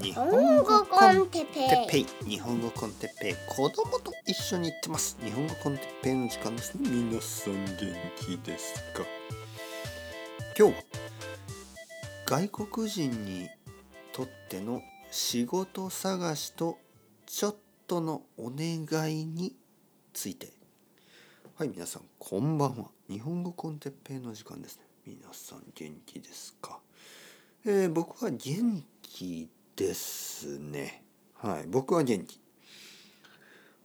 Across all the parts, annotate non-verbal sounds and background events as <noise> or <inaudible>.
日本語コンテッペてっぺい日本語コンテッペイ。子供と一緒に行ってます。日本語コンテッペイの時間ですね皆さん元気ですか今日は外国人にとっての仕事探しとちょっとのお願いについて。はい皆さんこんばんは。日本語コンテッペイの時間ですね。皆さん元気ですか？えー、僕は元気ですね。はい、僕は元気。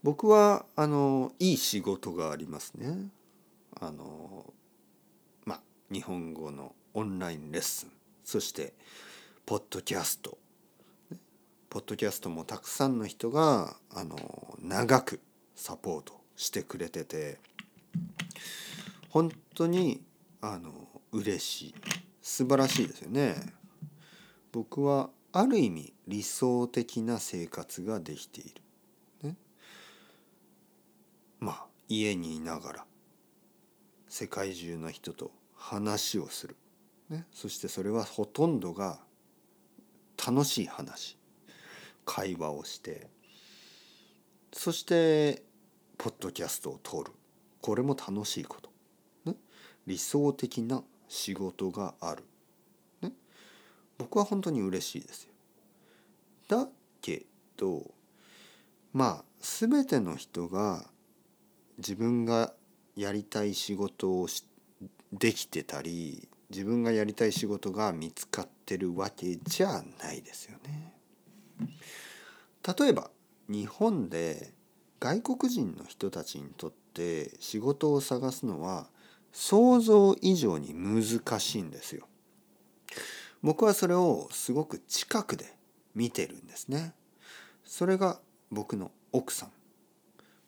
僕はあのいい仕事がありますね。あのま日本語のオンラインレッスン、そしてポッドキャスト。ポッドキャストもたくさんの人があの長くサポートしてくれてて本当にあの嬉しい素晴らしいですよね。僕はある意味理想的な生活ができている。ね、まあ家にいながら世界中の人と話をする。ね、そしてそれはほとんどが楽しい話。会話をして。そしてポッドキャストを撮る。これも楽しいこと、ね、理想的な仕事がある。僕は本当に嬉しいですよ。だけどまあ全ての人が自分がやりたい仕事をできてたり自分がやりたい仕事が見つかってるわけじゃないですよね。例えば日本で外国人の人たちにとって仕事を探すのは想像以上に難しいんですよ。僕はそれをすごく近くで見てるんですね。それが僕の奥さん。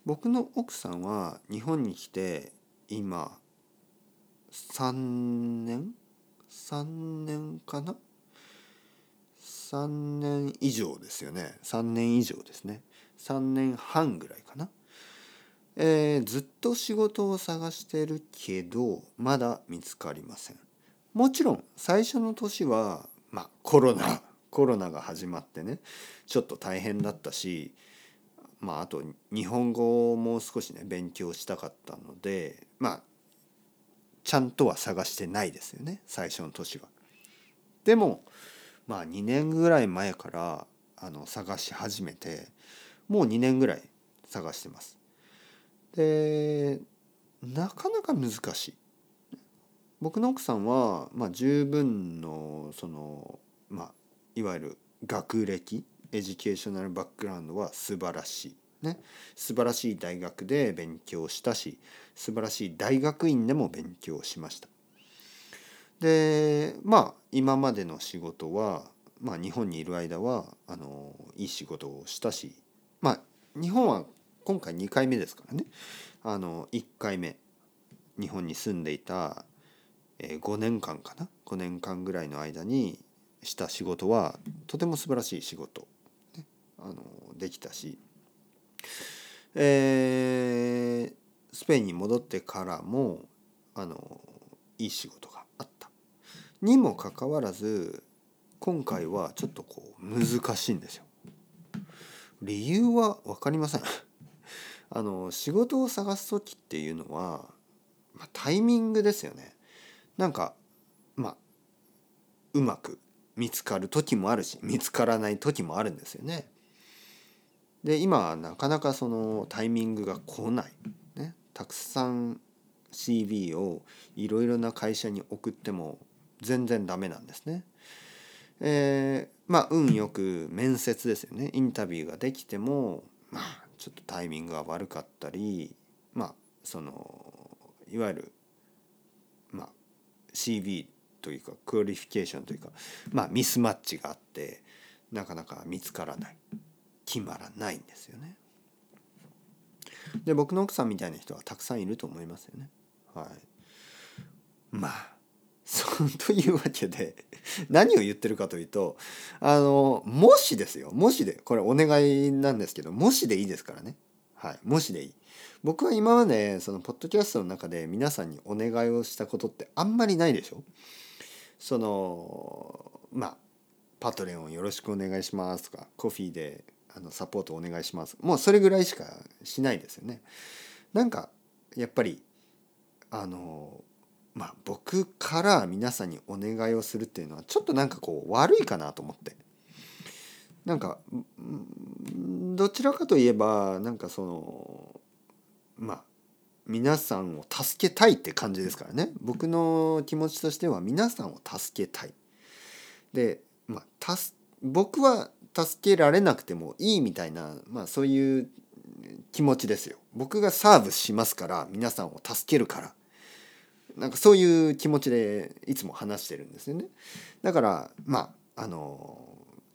僕の奥さんは日本に来て今3年？3年かな？3年以上ですよね。3年以上ですね。3年半ぐらいかな、えー、ずっと仕事を探してるけどまだ見つかりません。もちろん最初の年は、まあ、コロナコロナが始まってねちょっと大変だったし、まあ、あと日本語をもう少しね勉強したかったのでまあちゃんとは探してないですよね最初の年は。でもまあ2年ぐらい前からあの探し始めてもう2年ぐらい探してます。でなかなか難しい。僕の奥さんは、まあ、十分のその、まあ、いわゆる学歴エデュケーショナルバックグラウンドは素晴らしい。ね、素晴らしい大学で勉強したし素晴らしい大学院でも勉強しました。でまあ今までの仕事は、まあ、日本にいる間はあのいい仕事をしたしまあ日本は今回2回目ですからねあの1回目日本に住んでいた5年間かな？5年間ぐらいの間にした仕事はとても素晴らしい仕事、ね、あのできたし、えー、スペインに戻ってからもあのいい仕事があった。にもかかわらず今回はちょっとこう難しいんですよ。理由は分かりません。<laughs> あの仕事を探す時っていうのは、まあ、タイミングですよね。なんかまあうまく見つかる時もあるし見つからない時もあるんですよね。で今はなかなかそのタイミングが来ない。ね、たくさん CV をいろいろな会社に送っても全然ダメなんですね。えー、まあ運よく面接ですよねインタビューができてもまあちょっとタイミングが悪かったりまあそのいわゆるまあ CV というか qualification というかまあミスマッチがあってなかなか見つからない決まらないんですよね。で僕の奥さんみたいな人はたくさんいると思いますよね。はい、まあそうというわけで何を言ってるかというとあのもしですよもしでこれお願いなんですけどもしでいいですからね。はい、もしでいい。僕は今までそのポッドキャストの中で皆さんにお願いをしたことってあんまりないでしょそのまあパトレオンよろしくお願いしますとかコフィーであのサポートお願いしますもうそれぐらいしかしないですよね。なんかやっぱりあのまあ僕から皆さんにお願いをするっていうのはちょっとなんかこう悪いかなと思ってなんかどちらかといえばなんかそのまあ皆さんを助けたいって感じですからね。僕の気持ちとしては皆さんを助けたい。でまあ僕は助けられなくてもいいみたいな、まあ、そういう気持ちですよ。僕がサーブしますから皆さんを助けるから。なんかそういう気持ちでいつも話してるんですよね。だからまああの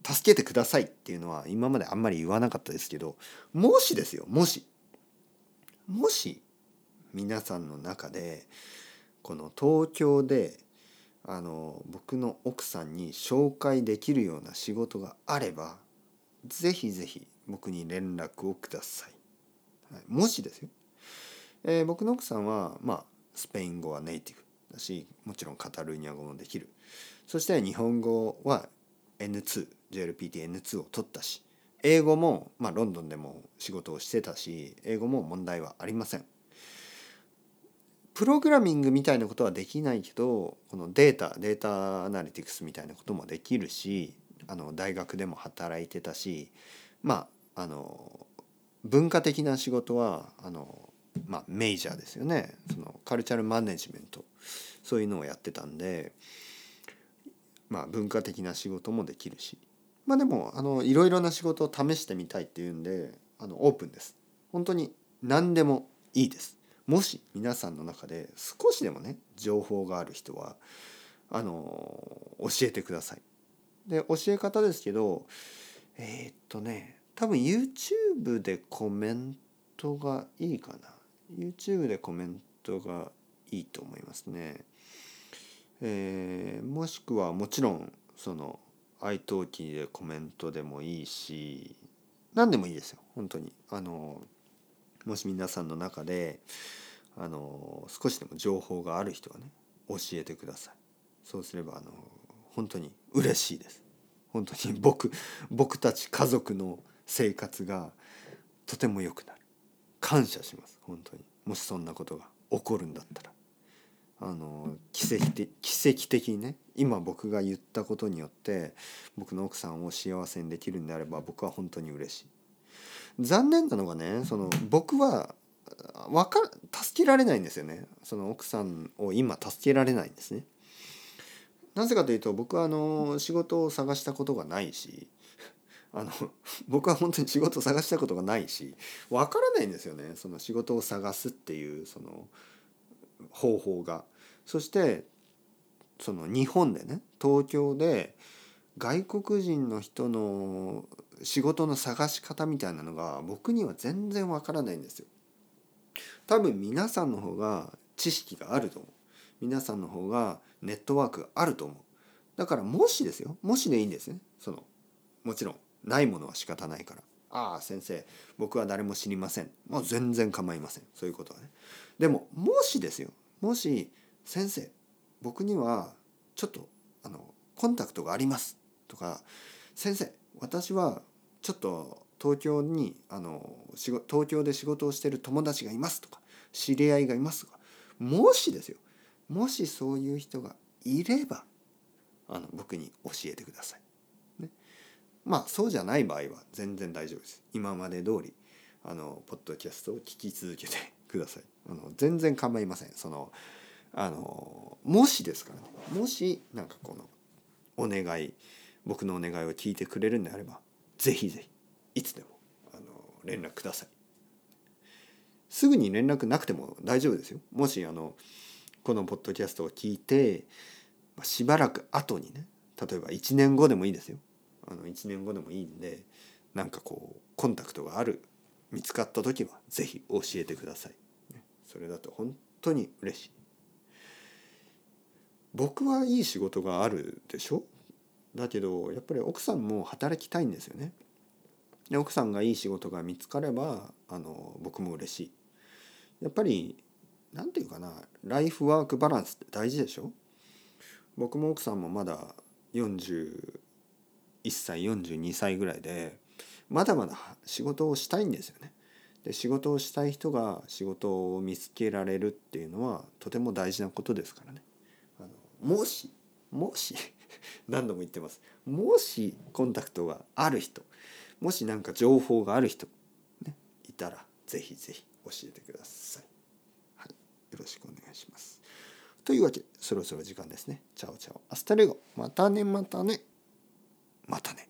助けてくださいっていうのは今まであんまり言わなかったですけどもしですよもし。もし皆さんの中でこの東京であの僕の奥さんに紹介できるような仕事があればぜひぜひ僕に連絡をください。はい、もしですよ、えー、僕の奥さんはまあスペイン語はネイティブだしもちろんカタルーニャ語もできるそして日本語は N2JLPTN2 を取ったし英語も、まあ、ロンドンでも仕事をしてたし英語も問題はありません。プログラミングみたいなことはできないけどこのデータデータアナリティクスみたいなこともできるしあの大学でも働いてたしまああの文化的な仕事はあの、まあ、メイジャーですよねそのカルチャルマネジメントそういうのをやってたんで、まあ、文化的な仕事もできるしまあでもあのいろいろな仕事を試してみたいっていうんであのオープンです。本当に何でもいいです。もし皆さんの中で少しでもね情報がある人はあの教えてください。で教え方ですけどえー、っとね多分 YouTube でコメントがいいかな YouTube でコメントがいいと思いますね。えー、もしくはもちろんその愛登記でコメントでもいいし何でもいいですよ本当にあのもし皆さんの中であの少しでも情報がある人はね教えてください。そうすればあの本当に嬉しいです。本当に <laughs> 僕僕たち家族の生活がとても良くなる。感謝します。本当に。もしそんなことが起こるんだったら。あの奇跡的奇跡的にね今僕が言ったことによって僕の奥さんを幸せにできるんであれば僕は本当に嬉しい。残念なのがねその僕はか助けられないんですよねその奥さんを今助けられないんですね。なぜかというと僕はあの仕事を探したことがないしあの <laughs> 僕は本当に仕事を探したことがないしわからないんですよねその仕事を探すっていうその方法が。そしてその日本でね東京で外国人の人の仕事の探し方みたいなのが僕には全然わからないんですよ。多分皆さんの方が知識があると思う。皆さんの方がネットワークがあると思う。だからもしですよ。もしでいいんですね。そのもちろんないものは仕方ないから。ああ先生僕は誰も知りません。もう全然構いません。そういうことはね。でももしですよ。もし先生僕にはちょっとあのコンタクトがあります。とか先生私はちょっと東京にあの東京で仕事をしてる友達がいますとか知り合いがいますとかもしですよもしそういう人がいればあの僕に教えてください。ね、まあそうじゃない場合は全然大丈夫です。今まで通りあのポッドキャストを聞き続けてください。あの全然構いません。そのあのもしですからねもしなんかこのお願い僕のお願いを聞いてくれるんであればぜひぜひいつでもあの連絡ください。すぐに連絡なくても大丈夫ですよ。もしあのこのポッドキャストを聞いてしばらく後にね例えば1年後でもいいですよ。あの1年後でもいいんでなんかこうコンタクトがある見つかった時は是非教えてください。それだと本当に嬉しい。僕はいい仕事があるでしょ？だけどやっぱり奥さんも働きたいんですよね。で奥さんがいい仕事が見つかればあの僕も嬉しい。やっぱり何て言うかなライフワークバランスって大事でしょ？僕も奥さんもまだ41歳42歳ぐらいでまだまだ仕事をしたいんですよね。で仕事をしたい人が仕事を見つけられるっていうのはとても大事なことですからね。あのもしもし何度も言ってますもしコンタクトがある人もし何か情報がある人、ね、いたらぜひぜひ教えてください。はい、よろしくお願いします。というわけでそろそろ時間ですね。 ciao ciao hasta luego またねまたねまたね。